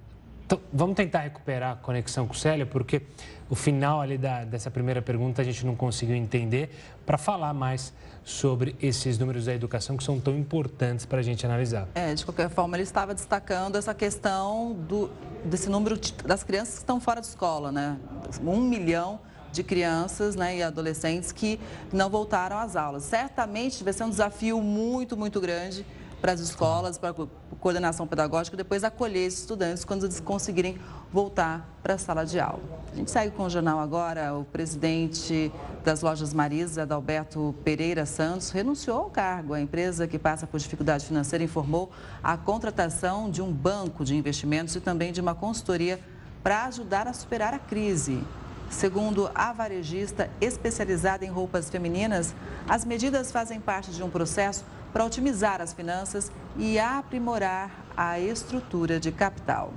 então, vamos tentar recuperar a conexão com o Célio, porque o final ali da, dessa primeira pergunta a gente não conseguiu entender, para falar mais sobre esses números da educação que são tão importantes para a gente analisar. É, de qualquer forma, ele estava destacando essa questão do, desse número das crianças que estão fora de escola, né? Um milhão de crianças né, e adolescentes que não voltaram às aulas. Certamente vai ser um desafio muito, muito grande para as escolas, para a coordenação pedagógica, depois acolher esses estudantes quando eles conseguirem voltar para a sala de aula. A gente segue com o jornal agora. O presidente das lojas Marisa, Adalberto Pereira Santos, renunciou ao cargo. A empresa que passa por dificuldade financeira informou a contratação de um banco de investimentos e também de uma consultoria para ajudar a superar a crise. Segundo a varejista especializada em roupas femininas, as medidas fazem parte de um processo para otimizar as finanças e aprimorar a estrutura de capital.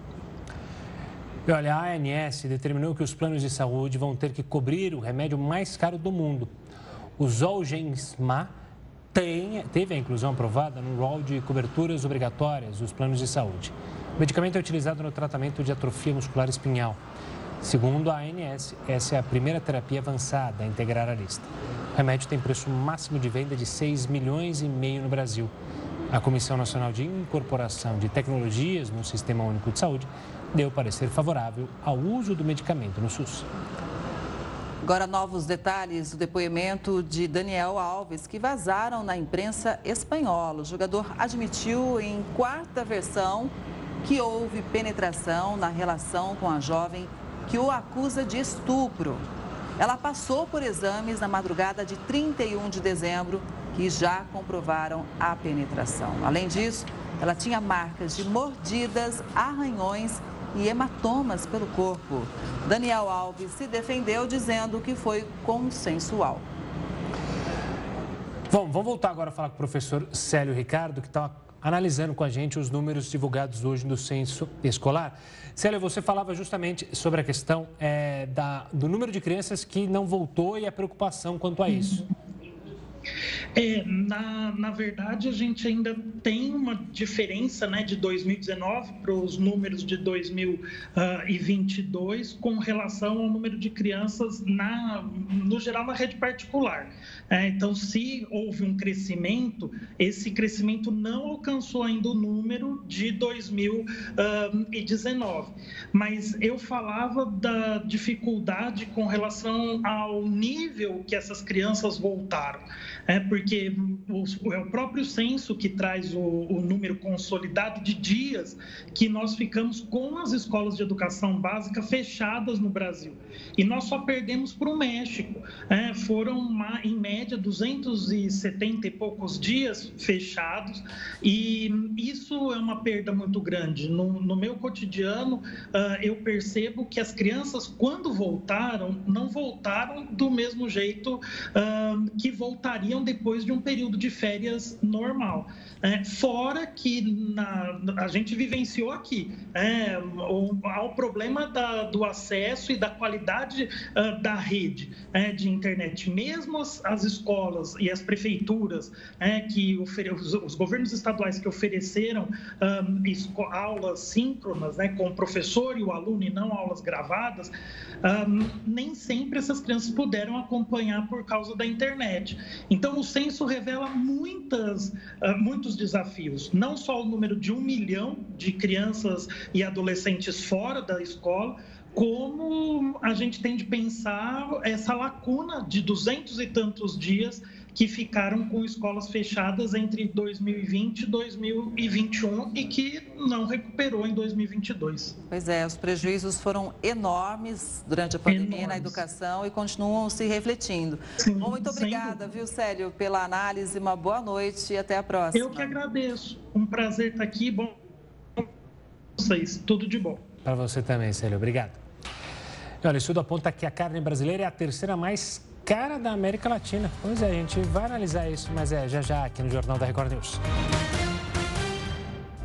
E olha, a ANS determinou que os planos de saúde vão ter que cobrir o remédio mais caro do mundo. O Zolgensma tem, teve a inclusão aprovada no rol de coberturas obrigatórias dos planos de saúde. O medicamento é utilizado no tratamento de atrofia muscular espinhal. Segundo a ANS, essa é a primeira terapia avançada a integrar a lista. O remédio tem preço máximo de venda de 6 milhões e meio no Brasil. A Comissão Nacional de Incorporação de Tecnologias no Sistema Único de Saúde deu parecer favorável ao uso do medicamento no SUS. Agora, novos detalhes do depoimento de Daniel Alves, que vazaram na imprensa espanhola. O jogador admitiu em quarta versão que houve penetração na relação com a jovem que o acusa de estupro. Ela passou por exames na madrugada de 31 de dezembro que já comprovaram a penetração. Além disso, ela tinha marcas de mordidas, arranhões e hematomas pelo corpo. Daniel Alves se defendeu dizendo que foi consensual. Bom, vamos voltar agora a falar com o professor Célio Ricardo, que está analisando com a gente os números divulgados hoje no censo escolar. Célia, você falava justamente sobre a questão é, da, do número de crianças que não voltou e a preocupação quanto a isso. É, na, na verdade, a gente ainda tem uma diferença né, de 2019 para os números de 2022 com relação ao número de crianças, na, no geral, na rede particular. É, então, se houve um crescimento, esse crescimento não alcançou ainda o número de 2019. Mas eu falava da dificuldade com relação ao nível que essas crianças voltaram é porque o, é o próprio censo que traz o, o, número consolidado de dias que nós ficamos com as escolas de educação básica fechadas no Brasil. E nós só perdemos para o México. É, foram, uma, em média, 270 e poucos dias fechados, e isso é uma perda muito grande. No, no meu cotidiano, uh, eu percebo que as crianças, quando voltaram, não voltaram do mesmo jeito uh, que voltariam depois de um período de férias normal. É, fora que na, a gente vivenciou aqui é, o, o problema da, do acesso e da qualidade uh, da rede é, de internet. Mesmo as, as, escolas e as prefeituras é, que ofere, os, os, governos estaduais que ofereceram um, aulas síncronas né, com o professor e o aluno e não aulas gravadas, um, nem sempre essas crianças puderam acompanhar por causa da internet. Então, o censo revela muitas, muitos muitos desafios, não só o número de um milhão de crianças e adolescentes fora da escola, como a gente tem de pensar essa lacuna de duzentos e tantos dias que ficaram com escolas fechadas entre 2020 e 2021 e que não recuperou em 2022. Pois é, os prejuízos foram enormes durante a pandemia enormes. na educação e continuam se refletindo. Sim, Bom, muito obrigada, viu, Célio, pela análise. Uma boa noite e até a próxima. Eu que agradeço. Um prazer estar aqui. Bom, vocês. Tudo de bom. Para você também, Célio. Obrigado. Olha, o estudo aponta que a carne brasileira é a terceira mais cara da América Latina. Pois é, a gente vai analisar isso, mas é já já aqui no Jornal da Record News.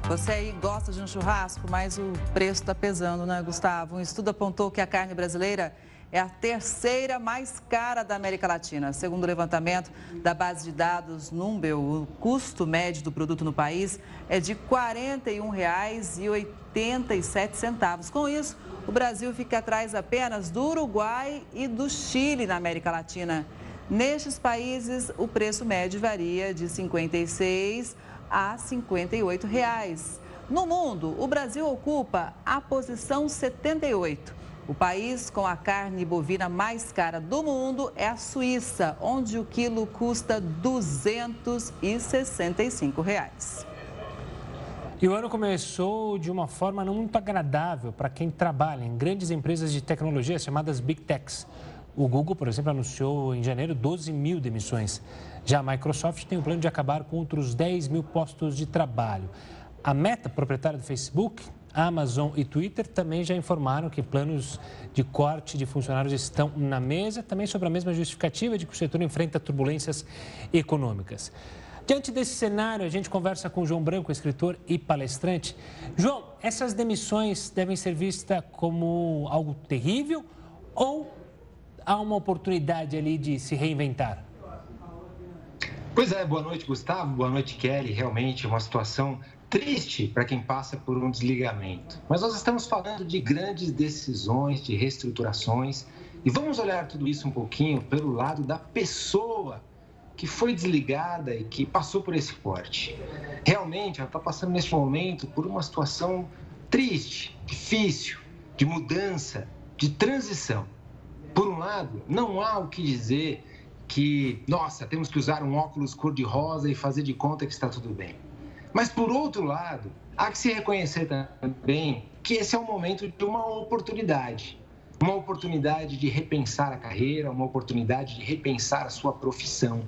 Você aí gosta de um churrasco, mas o preço está pesando, né, Gustavo? Um estudo apontou que a carne brasileira é a terceira mais cara da América Latina. Segundo o levantamento da base de dados Numbel, o custo médio do produto no país é de R$ 41,87. Com isso, o Brasil fica atrás apenas do Uruguai e do Chile na América Latina. Nestes países, o preço médio varia de 56 a 58 reais. No mundo, o Brasil ocupa a posição 78. O país com a carne bovina mais cara do mundo é a Suíça, onde o quilo custa 265 reais. E o ano começou de uma forma não muito agradável para quem trabalha em grandes empresas de tecnologia chamadas Big Techs. O Google, por exemplo, anunciou em janeiro 12 mil demissões. Já a Microsoft tem o plano de acabar com outros 10 mil postos de trabalho. A Meta, proprietária do Facebook, Amazon e Twitter também já informaram que planos de corte de funcionários estão na mesa, também sobre a mesma justificativa de que o setor enfrenta turbulências econômicas. Diante desse cenário, a gente conversa com João Branco, escritor e palestrante. João, essas demissões devem ser vistas como algo terrível ou há uma oportunidade ali de se reinventar? Pois é, boa noite, Gustavo, boa noite, Kelly. Realmente uma situação triste para quem passa por um desligamento. Mas nós estamos falando de grandes decisões, de reestruturações, e vamos olhar tudo isso um pouquinho pelo lado da pessoa que foi desligada e que passou por esse corte. Realmente, ela está passando neste momento por uma situação triste, difícil, de mudança, de transição. Por um lado, não há o que dizer que, nossa, temos que usar um óculos cor-de-rosa e fazer de conta que está tudo bem. Mas, por outro lado, há que se reconhecer também que esse é um momento de uma oportunidade uma oportunidade de repensar a carreira, uma oportunidade de repensar a sua profissão.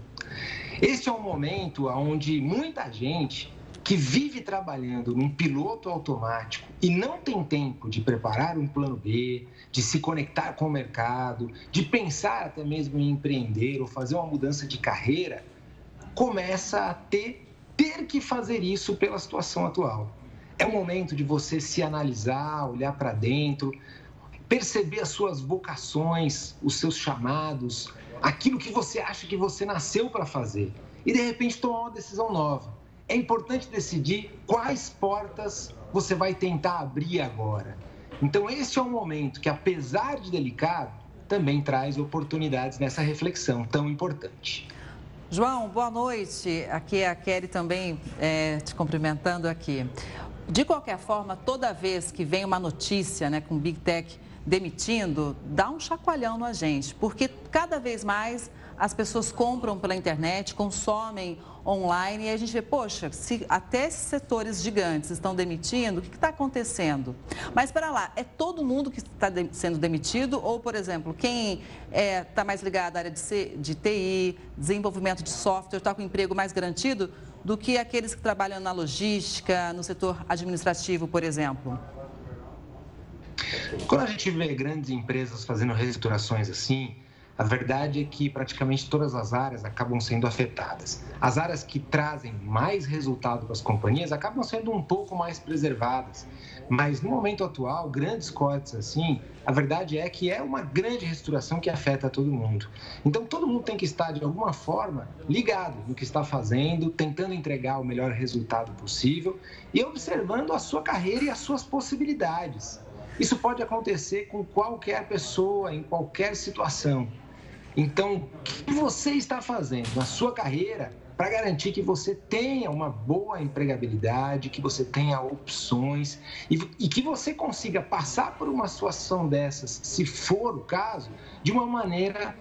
Este é um momento onde muita gente que vive trabalhando num piloto automático e não tem tempo de preparar um plano B, de se conectar com o mercado, de pensar até mesmo em empreender ou fazer uma mudança de carreira, começa a ter, ter que fazer isso pela situação atual. É o momento de você se analisar, olhar para dentro, perceber as suas vocações, os seus chamados, aquilo que você acha que você nasceu para fazer e de repente tomar uma decisão nova. É importante decidir quais portas você vai tentar abrir agora. Então, esse é um momento que, apesar de delicado, também traz oportunidades nessa reflexão tão importante. João, boa noite. Aqui é a Kelly também é, te cumprimentando aqui. De qualquer forma, toda vez que vem uma notícia né, com Big Tech demitindo, dá um chacoalhão na gente, porque cada vez mais as pessoas compram pela internet, consomem online e a gente vê, poxa, se até esses setores gigantes estão demitindo, o que está acontecendo? Mas para lá, é todo mundo que está de, sendo demitido ou, por exemplo, quem está é, tá mais ligado à área de, C, de TI, desenvolvimento de software, está com emprego mais garantido do que aqueles que trabalham na logística, no setor administrativo, por exemplo? Quando a gente vê grandes empresas fazendo reestruturações assim, A verdade é que praticamente todas as áreas acabam sendo afetadas. As áreas que trazem mais resultado para as companhias acabam sendo um pouco mais preservadas. Mas no momento atual, grandes cortes assim, a verdade é que é uma grande reestruturação que afeta todo mundo. Então todo mundo tem que estar de alguma forma ligado no que está fazendo, tentando entregar o melhor resultado possível e observando a sua carreira e as suas possibilidades. Isso pode acontecer com qualquer pessoa, em qualquer situação. Então, o que você está fazendo na sua carreira para garantir que você tenha uma boa empregabilidade, que você tenha opções e, e, que você consiga passar por uma situação dessas, se for o caso, de uma maneira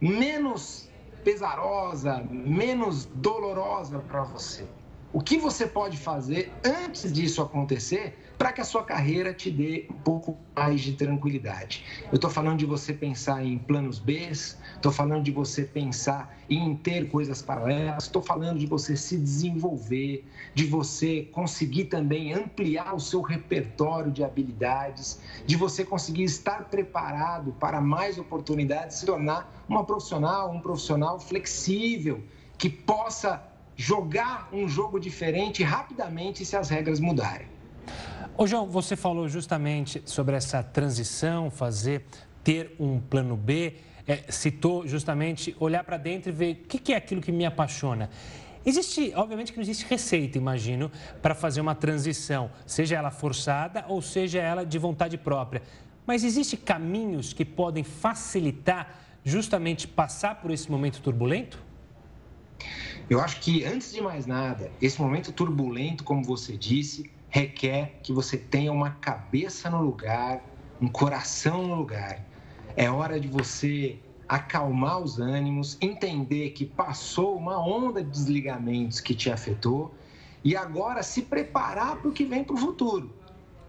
menos pesarosa, menos dolorosa para você. O que você pode fazer antes disso acontecer para que a sua carreira te dê um pouco mais de tranquilidade. Eu estou falando de você pensar em planos B, estou falando de você pensar em ter coisas paralelas, estou falando de você se desenvolver, de você conseguir também ampliar o seu repertório de habilidades, de você conseguir estar preparado para mais oportunidades, se tornar uma profissional, um profissional flexível, que possa jogar um jogo diferente rapidamente se as regras mudarem. Ô João, você falou justamente sobre essa transição, fazer, ter um plano B, é, citou justamente olhar para dentro e ver o que, que é aquilo que me apaixona. Existe, obviamente que não existe receita, imagino, para fazer uma transição, seja ela forçada ou seja ela de vontade própria. Mas existem caminhos que podem facilitar justamente passar por esse momento turbulento? Eu acho que, antes de mais nada, esse momento turbulento, como você disse, requer que você tenha uma cabeça no lugar, um coração no lugar. É hora de você acalmar os ânimos, entender que passou uma onda de desligamentos que te afetou e agora se preparar para o que vem para o futuro.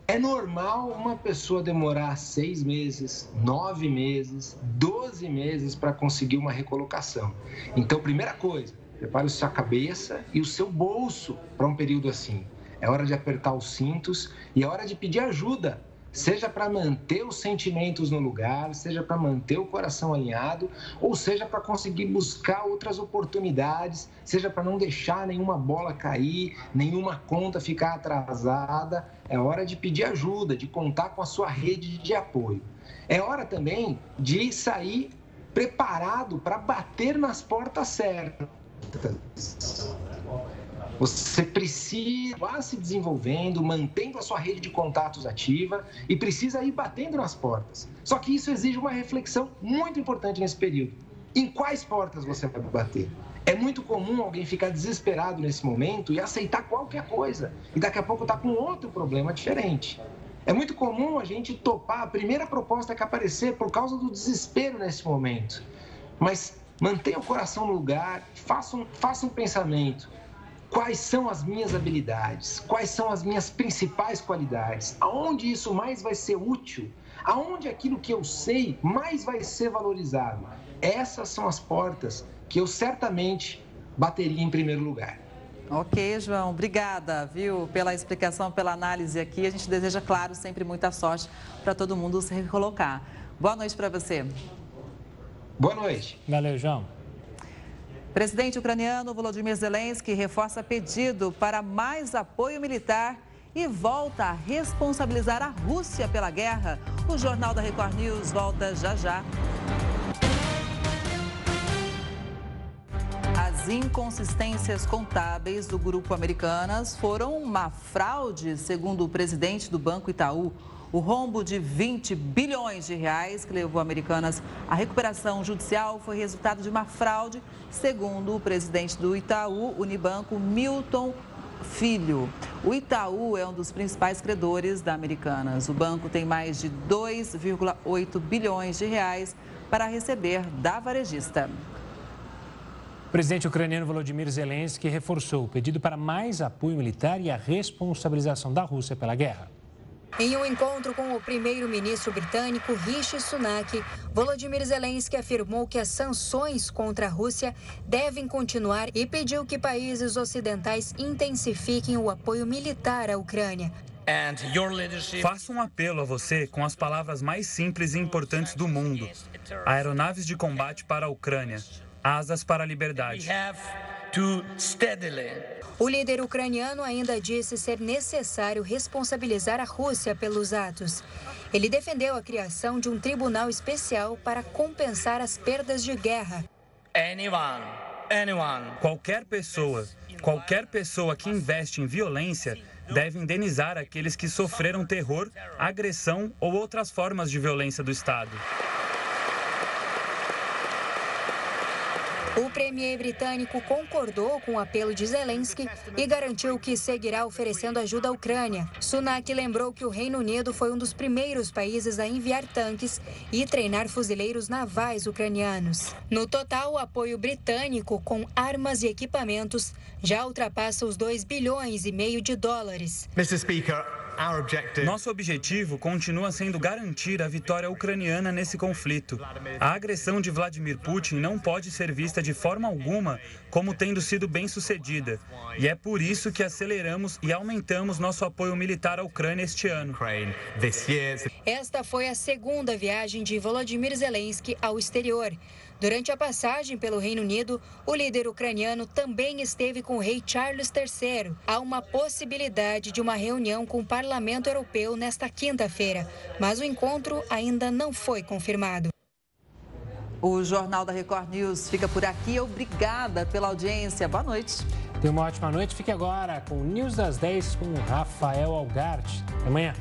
É normal uma pessoa demorar seis meses, nove meses, doze meses para conseguir uma recolocação. Então, primeira coisa, prepare a sua cabeça e o seu bolso para um período assim. É hora de apertar os cintos e é hora de pedir ajuda, seja para manter os sentimentos no lugar, seja para manter o coração alinhado, ou seja para conseguir buscar outras oportunidades, seja para não deixar nenhuma bola cair, nenhuma conta ficar atrasada. É hora de pedir ajuda, de contar com a sua rede de apoio. É hora também de sair preparado para bater nas portas certas. Você precisa vá se desenvolvendo, mantendo a sua rede de contatos ativa e precisa ir batendo nas portas. Só que isso exige uma reflexão muito importante nesse período. Em quais portas você vai bater? É muito comum alguém ficar desesperado nesse momento e aceitar qualquer coisa e daqui a pouco está com outro problema diferente. É muito comum a gente topar a primeira proposta que aparecer por causa do desespero nesse momento. Mas mantenha o coração no lugar, faça um, faça um pensamento quais são as minhas habilidades, quais são as minhas principais qualidades, aonde isso mais vai ser útil, aonde aquilo que eu sei mais vai ser valorizado. Essas são as portas que eu certamente bateria em primeiro lugar. Ok, João, obrigada, viu, pela explicação, pela análise aqui. A gente deseja, claro, sempre muita sorte para todo mundo se recolocar. Boa noite para você. Boa noite. Valeu, João. Presidente ucraniano Volodymyr Zelensky reforça pedido para mais apoio militar e volta a responsabilizar a Rússia pela guerra. O Jornal da Record News volta já já. As inconsistências contábeis do grupo Americanas foram uma fraude, segundo o presidente do Banco Itaú. O rombo de 20 bilhões de reais que levou Americanas à recuperação judicial foi resultado de uma fraude, segundo o presidente do Itaú, Unibanco, Milton Filho. O Itaú é um dos principais credores da Americanas. O banco tem mais de 2,8 bilhões de reais para receber da varejista. O presidente ucraniano Volodymyr Zelensky reforçou o pedido para mais apoio militar e a responsabilização da Rússia pela guerra. Em um encontro com o primeiro-ministro britânico Rishi Sunak, Volodymyr Zelensky afirmou que as sanções contra a Rússia devem continuar e pediu que países ocidentais intensifiquem o apoio militar à Ucrânia. Faço um apelo a você com as palavras mais simples e importantes do mundo: aeronaves de combate para a Ucrânia, asas para a liberdade. O líder ucraniano ainda disse ser necessário responsabilizar a Rússia pelos atos. Ele defendeu a criação de um tribunal especial para compensar as perdas de guerra. Qualquer pessoa, qualquer pessoa que investe em violência deve indenizar aqueles que sofreram terror, agressão ou outras formas de violência do Estado. O premier britânico concordou com o apelo de Zelensky e garantiu que seguirá oferecendo ajuda à Ucrânia. Sunak lembrou que o Reino Unido foi um dos primeiros países a enviar tanques e treinar fuzileiros navais ucranianos. No total, o apoio britânico com armas e equipamentos já ultrapassa os 2 bilhões e meio de dólares. Mr. Speaker, nosso objetivo continua sendo garantir a vitória ucraniana nesse conflito. A agressão de Vladimir Putin não pode ser vista de forma alguma como tendo sido bem sucedida. E é por isso que aceleramos e aumentamos nosso apoio militar à Ucrânia este ano. Esta foi a segunda viagem de Volodymyr Zelensky ao exterior. Durante a passagem pelo Reino Unido, o líder ucraniano também esteve com o rei Charles III. Há uma possibilidade de uma reunião com o Parlamento Europeu nesta quinta-feira, mas o encontro ainda não foi confirmado. O Jornal da Record News fica por aqui. Obrigada pela audiência. Boa noite. Tenha uma ótima noite. Fique agora com o News das 10 com Rafael Algarte. Até amanhã.